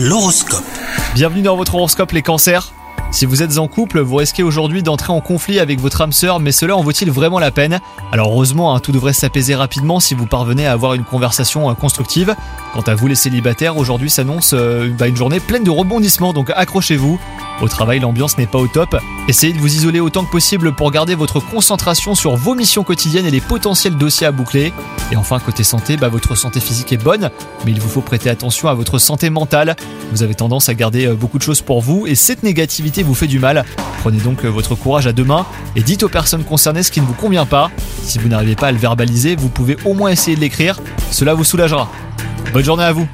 L'horoscope. Bienvenue dans votre horoscope les cancers. Si vous êtes en couple, vous risquez aujourd'hui d'entrer en conflit avec votre âme sœur, mais cela en vaut-il vraiment la peine? Alors heureusement, hein, tout devrait s'apaiser rapidement si vous parvenez à avoir une conversation euh, constructive. Quant à vous les célibataires, aujourd'hui s'annonce euh, bah, une journée pleine de rebondissements, donc accrochez-vous. Au travail, l'ambiance n'est pas au top. Essayez de vous isoler autant que possible pour garder votre concentration sur vos missions quotidiennes et les potentiels dossiers à boucler. Et enfin, côté santé, bah, votre santé physique est bonne, mais il vous faut prêter attention à votre santé mentale. Vous avez tendance à garder euh, beaucoup de choses pour vous et cette négativité vous fait du mal. Prenez donc euh, votre courage à deux mains et dites aux personnes concernées ce qui ne vous convient pas. Si vous n'arrivez pas à le verbaliser, vous pouvez au moins essayer de l'écrire. Cela vous soulagera. Bonne journée à vous